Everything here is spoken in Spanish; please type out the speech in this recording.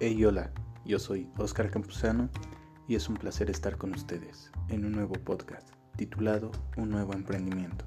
Hey hola, yo soy Oscar Campuzano y es un placer estar con ustedes en un nuevo podcast titulado Un nuevo emprendimiento.